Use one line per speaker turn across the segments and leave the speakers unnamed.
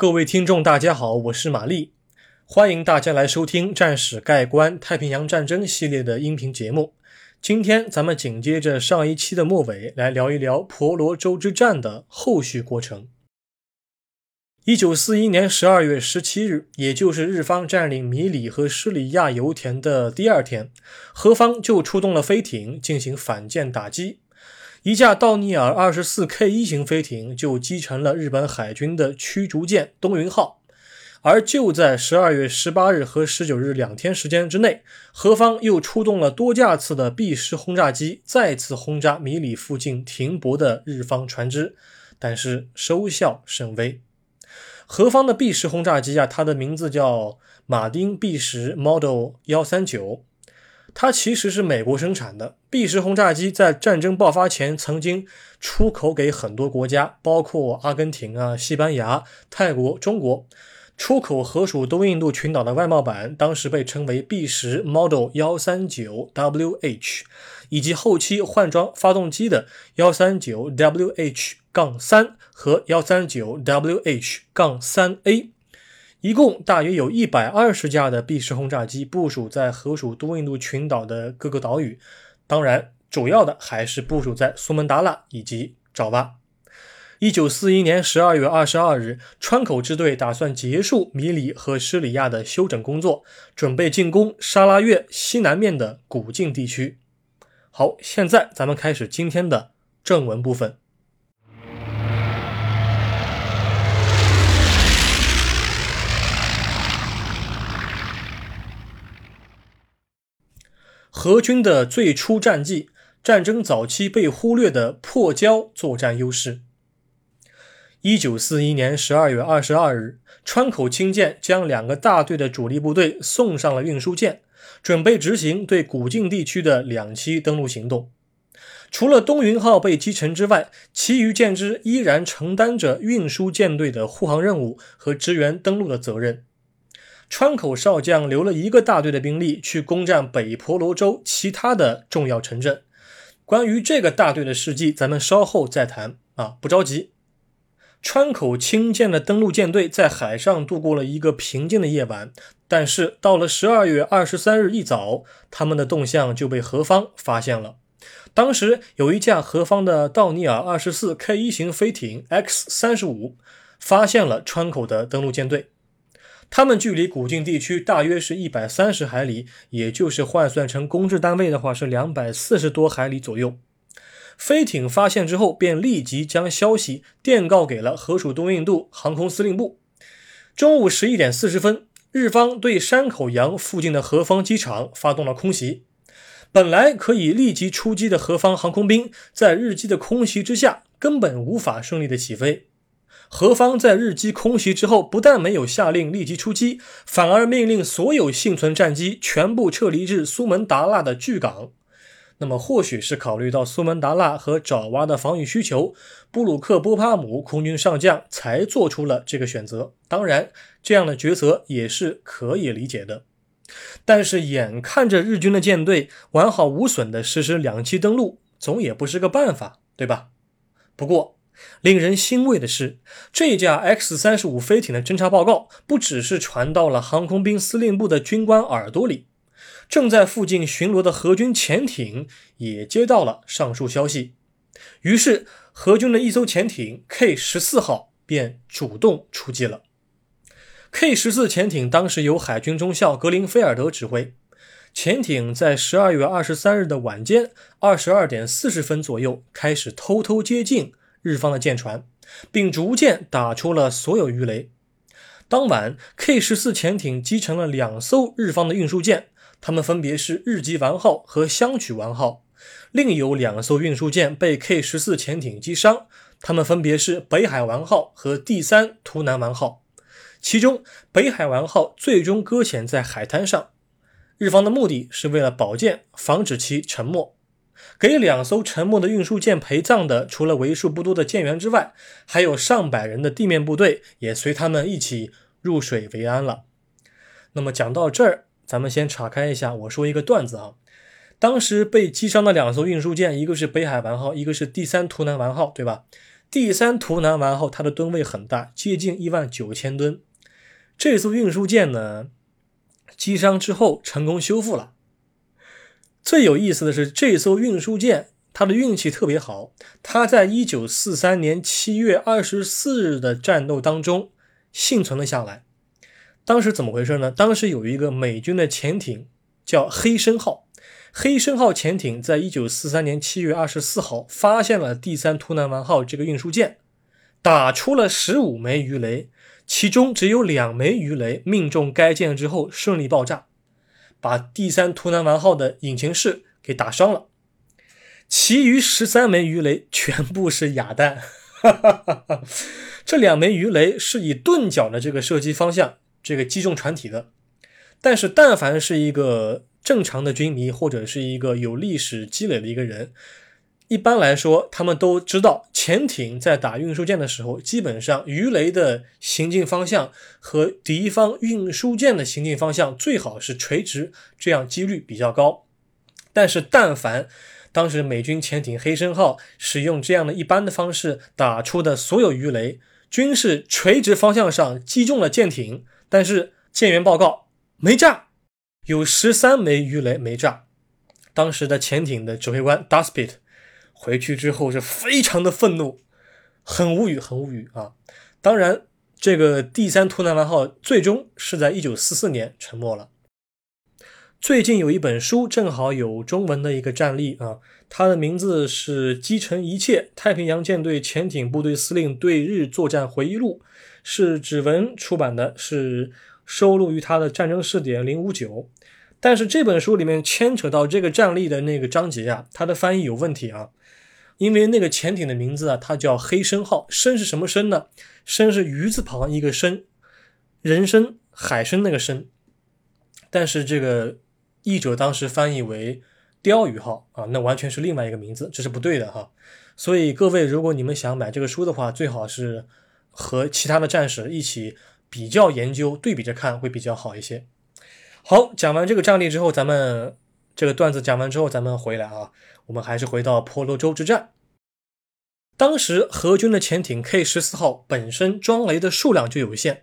各位听众，大家好，我是玛丽，欢迎大家来收听《战史概观：太平洋战争》系列的音频节目。今天咱们紧接着上一期的末尾，来聊一聊婆罗洲之战的后续过程。一九四一年十二月十七日，也就是日方占领米里和施里亚油田的第二天，何方就出动了飞艇进行反舰打击。一架道尼尔二十四 K 一型飞艇就击沉了日本海军的驱逐舰东云号，而就在十二月十八日和十九日两天时间之内，何方又出动了多架次的 B 十轰炸机，再次轰炸米里附近停泊的日方船只，但是收效甚微。何方的 B 十轰炸机啊，它的名字叫马丁 B 十 Model 幺三九。它其实是美国生产的 B 十轰炸机，在战争爆发前曾经出口给很多国家，包括阿根廷啊、西班牙、泰国、中国。出口河属东印度群岛的外贸版，当时被称为 B 十 Model 幺三九 WH，以及后期换装发动机的幺三九 WH 杠三和幺三九 WH 杠三 A。一共大约有一百二十架的 B 十轰炸机部署在河属多印度群岛的各个岛屿，当然，主要的还是部署在苏门答腊以及爪哇。一九四一年十二月二十二日，川口支队打算结束米里和施里亚的休整工作，准备进攻沙拉越西南面的古晋地区。好，现在咱们开始今天的正文部分。何军的最初战绩，战争早期被忽略的破交作战优势。一九四一年十二月二十二日，川口清舰将两个大队的主力部队送上了运输舰，准备执行对古晋地区的两栖登陆行动。除了东云号被击沉之外，其余舰只依然承担着运输舰队的护航任务和支援登陆的责任。川口少将留了一个大队的兵力去攻占北婆罗洲其他的重要城镇。关于这个大队的事迹，咱们稍后再谈啊，不着急。川口清舰的登陆舰队在海上度过了一个平静的夜晚，但是到了十二月二十三日一早，他们的动向就被何方发现了。当时有一架何方的道尼尔二十四 K 一型飞艇 X 三十五发现了川口的登陆舰队。他们距离古晋地区大约是一百三十海里，也就是换算成公制单位的话是两百四十多海里左右。飞艇发现之后，便立即将消息电告给了河属东印度航空司令部。中午十一点四十分，日方对山口洋附近的何方机场发动了空袭。本来可以立即出击的何方航空兵，在日机的空袭之下，根本无法顺利的起飞。何方在日机空袭之后，不但没有下令立即出击，反而命令所有幸存战机全部撤离至苏门答腊的巨港。那么，或许是考虑到苏门答腊和爪哇的防御需求，布鲁克波帕姆空军上将才做出了这个选择。当然，这样的抉择也是可以理解的。但是，眼看着日军的舰队完好无损地实施两栖登陆，总也不是个办法，对吧？不过，令人欣慰的是，这架 X 三十五飞艇的侦察报告不只是传到了航空兵司令部的军官耳朵里，正在附近巡逻的荷军潜艇也接到了上述消息。于是，荷军的一艘潜艇 K 十四号便主动出击了。K 十四潜艇当时由海军中校格林菲尔德指挥，潜艇在十二月二十三日的晚间二十二点四十分左右开始偷偷接近。日方的舰船，并逐渐打出了所有鱼雷。当晚，K 十四潜艇击沉了两艘日方的运输舰，它们分别是日吉丸号和香取丸号。另有两艘运输舰被 K 十四潜艇击伤，它们分别是北海丸号和第三图南丸号。其中，北海丸号最终搁浅在海滩上，日方的目的是为了保舰，防止其沉没。给两艘沉没的运输舰陪葬的，除了为数不多的舰员之外，还有上百人的地面部队也随他们一起入水为安了。那么讲到这儿，咱们先岔开一下，我说一个段子啊。当时被击伤的两艘运输舰，一个是北海丸号，一个是第三图南丸号，对吧？第三图南丸号它的吨位很大，接近一万九千吨。这艘运输舰呢，击伤之后成功修复了。最有意思的是，这艘运输舰它的运气特别好，它在一九四三年七月二十四日的战斗当中幸存了下来。当时怎么回事呢？当时有一个美军的潜艇叫黑参号。黑参号潜艇在一九四三年七月二十四号发现了第三图南丸号这个运输舰，打出了十五枚鱼雷，其中只有两枚鱼雷命中该舰之后顺利爆炸，把第三图南丸号的引擎室给打伤了，其余十三枚鱼雷全部是哑弹。这两枚鱼雷是以钝角的这个射击方向这个击中船体的，但是但凡是一个。正常的军迷或者是一个有历史积累的一个人，一般来说，他们都知道，潜艇在打运输舰的时候，基本上鱼雷的行进方向和敌方运输舰的行进方向最好是垂直，这样几率比较高。但是，但凡当时美军潜艇黑参号使用这样的一般的方式打出的所有鱼雷，均是垂直方向上击中了舰艇，但是舰员报告没炸。有十三枚鱼雷没炸，当时的潜艇的指挥官 Duspit 回去之后是非常的愤怒，很无语，很无语啊！当然，这个第三图南丸号最终是在一九四四年沉没了。最近有一本书，正好有中文的一个战例啊，它的名字是《击沉一切：太平洋舰队潜艇部队司令对日作战回忆录》，是指纹出版的，是。收录于他的战争试点零五九，但是这本书里面牵扯到这个战例的那个章节啊，它的翻译有问题啊，因为那个潜艇的名字啊，它叫黑参号，参是什么参呢？参是鱼字旁一个参，人参、海参那个参，但是这个译者当时翻译为鲷鱼号啊，那完全是另外一个名字，这是不对的哈。所以各位，如果你们想买这个书的话，最好是和其他的战士一起。比较研究对比着看会比较好一些。好，讲完这个战例之后，咱们这个段子讲完之后，咱们回来啊，我们还是回到婆罗洲之战。当时荷军的潜艇 K 十四号本身装雷的数量就有限，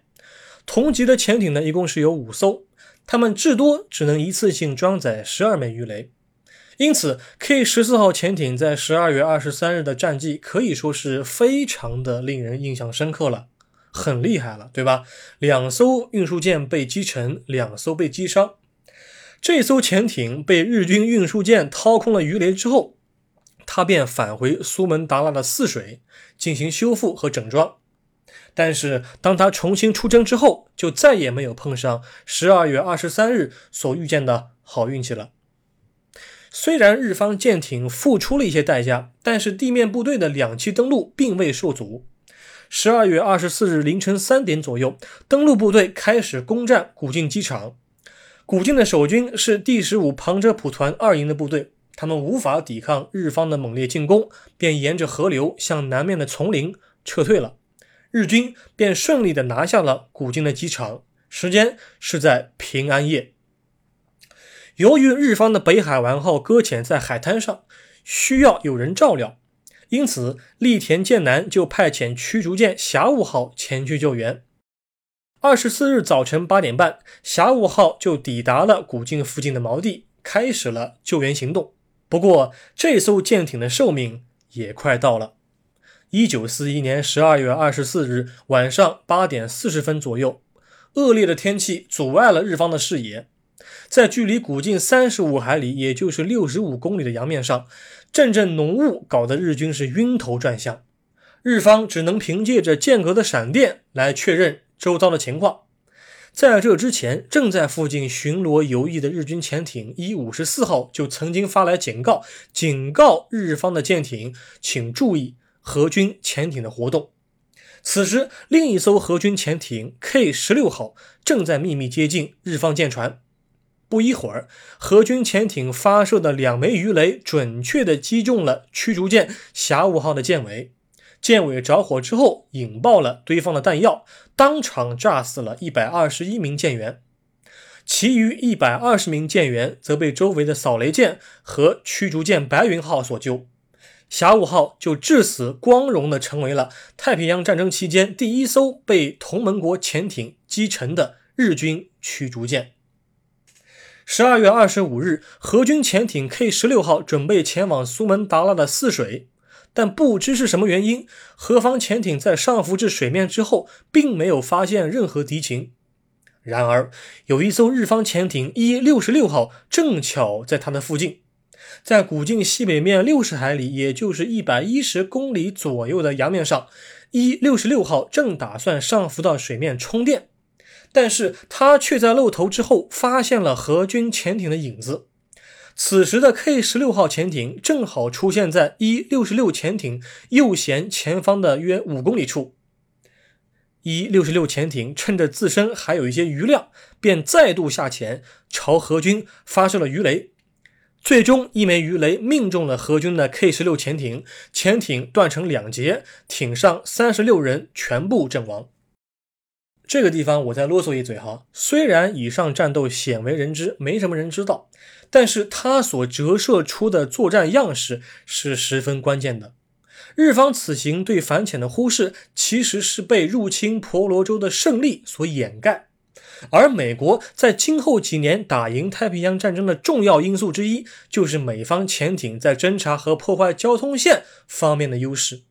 同级的潜艇呢一共是有五艘，他们至多只能一次性装载十二枚鱼雷，因此 K 十四号潜艇在十二月二十三日的战绩可以说是非常的令人印象深刻了。很厉害了，对吧？两艘运输舰被击沉，两艘被击伤。这艘潜艇被日军运输舰掏空了鱼雷之后，他便返回苏门答腊的泗水进行修复和整装。但是，当他重新出征之后，就再也没有碰上十二月二十三日所遇见的好运气了。虽然日方舰艇付出了一些代价，但是地面部队的两栖登陆并未受阻。十二月二十四日凌晨三点左右，登陆部队开始攻占古晋机场。古晋的守军是第十五旁遮普团二营的部队，他们无法抵抗日方的猛烈进攻，便沿着河流向南面的丛林撤退了。日军便顺利地拿下了古晋的机场。时间是在平安夜。由于日方的北海丸号搁浅在海滩上，需要有人照料。因此，栗田健男就派遣驱逐舰霞雾号前去救援。二十四日早晨八点半，霞雾号就抵达了古晋附近的锚地，开始了救援行动。不过，这艘舰艇的寿命也快到了。一九四一年十二月二十四日晚上八点四十分左右，恶劣的天气阻碍了日方的视野。在距离古晋三十五海里，也就是六十五公里的洋面上。阵阵浓雾搞得日军是晕头转向，日方只能凭借着间隔的闪电来确认周遭的情况。在这之前，正在附近巡逻游弋的日军潜艇一五十四号就曾经发来警告，警告日方的舰艇请注意荷军潜艇的活动。此时，另一艘荷军潜艇 K 十六号正在秘密接近日方舰船。不一会儿，荷军潜艇发射的两枚鱼雷准确地击中了驱逐舰霞雾号的舰尾，舰尾着火之后引爆了堆放的弹药，当场炸死了一百二十一名舰员，其余一百二十名舰员则被周围的扫雷舰和驱逐舰白云号所救。甲午号就至此光荣地成为了太平洋战争期间第一艘被同盟国潜艇击沉的日军驱逐舰。十二月二十五日，荷军潜艇 K 十六号准备前往苏门答腊的泗水，但不知是什么原因，何方潜艇在上浮至水面之后，并没有发现任何敌情。然而，有一艘日方潜艇一六十六号正巧在它的附近。在古晋西北面六十海里，也就是一百一十公里左右的洋面上，一六十六号正打算上浮到水面充电，但是他却在露头之后发现了荷军潜艇的影子。此时的 K 十六号潜艇正好出现在一六十六潜艇右舷前方的约五公里处。一六十六潜艇趁着自身还有一些余量，便再度下潜，朝荷军发射了鱼雷。最终，一枚鱼雷命中了荷军的 K 十六潜艇，潜艇断成两截，艇上三十六人全部阵亡。这个地方我再啰嗦一嘴哈，虽然以上战斗鲜为人知，没什么人知道，但是它所折射出的作战样式是十分关键的。日方此行对反潜的忽视，其实是被入侵婆罗洲的胜利所掩盖。而美国在今后几年打赢太平洋战争的重要因素之一，就是美方潜艇在侦察和破坏交通线方面的优势。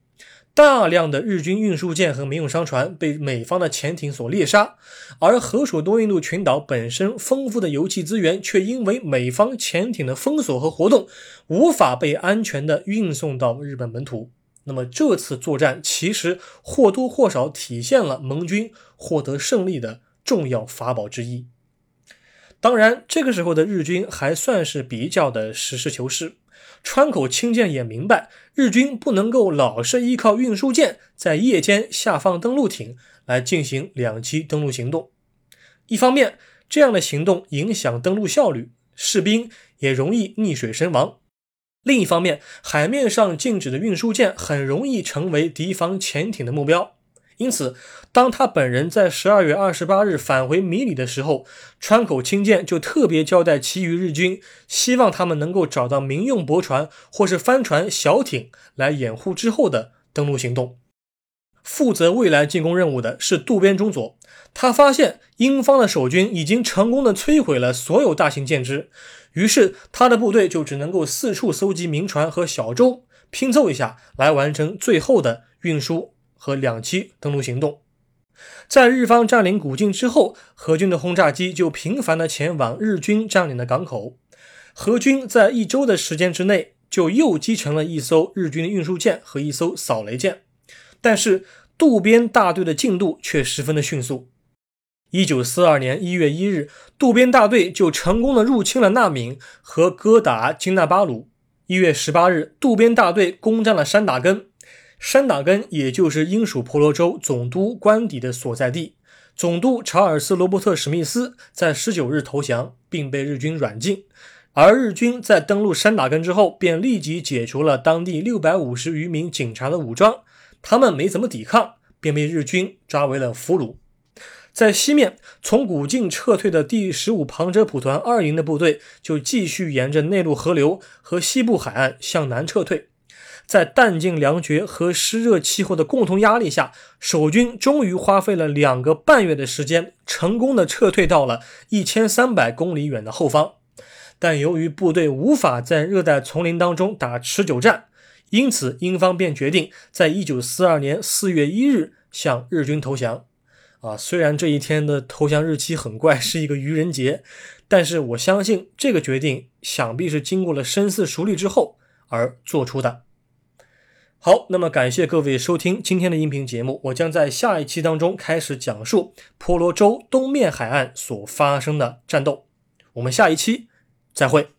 大量的日军运输舰和民用商船被美方的潜艇所猎杀，而河属多印度群岛本身丰富的油气资源，却因为美方潜艇的封锁和活动，无法被安全的运送到日本本土。那么这次作战其实或多或少体现了盟军获得胜利的。重要法宝之一。当然，这个时候的日军还算是比较的实事求是。川口清舰也明白，日军不能够老是依靠运输舰在夜间下放登陆艇来进行两栖登陆行动。一方面，这样的行动影响登陆效率，士兵也容易溺水身亡；另一方面，海面上静止的运输舰很容易成为敌方潜艇的目标。因此，当他本人在十二月二十八日返回米里的时候，川口清舰就特别交代其余日军，希望他们能够找到民用驳船或是帆船、小艇来掩护之后的登陆行动。负责未来进攻任务的是渡边忠佐，他发现英方的守军已经成功的摧毁了所有大型舰只，于是他的部队就只能够四处搜集民船和小舟，拼凑一下来完成最后的运输。和两栖登陆行动，在日方占领古晋之后，荷军的轰炸机就频繁地前往日军占领的港口。荷军在一周的时间之内，就又击沉了一艘日军的运输舰和一艘扫雷舰。但是渡边大队的进度却十分的迅速。一九四二年一月一日，渡边大队就成功的入侵了纳闽和哥打金纳巴鲁。一月十八日，渡边大队攻占了山打根。山打根也就是英属婆罗洲总督官邸的所在地。总督查尔斯·罗伯特·史密斯在十九日投降，并被日军软禁。而日军在登陆山打根之后，便立即解除了当地六百五十余名警察的武装。他们没怎么抵抗，便被日军抓为了俘虏。在西面，从古晋撤退的第十五旁遮普团二营的部队，就继续沿着内陆河流和西部海岸向南撤退。在弹尽粮绝和湿热气候的共同压力下，守军终于花费了两个半月的时间，成功的撤退到了一千三百公里远的后方。但由于部队无法在热带丛林当中打持久战，因此英方便决定在一九四二年四月一日向日军投降。啊，虽然这一天的投降日期很怪，是一个愚人节，但是我相信这个决定想必是经过了深思熟虑之后而做出的。好，那么感谢各位收听今天的音频节目。我将在下一期当中开始讲述婆罗洲东面海岸所发生的战斗。我们下一期再会。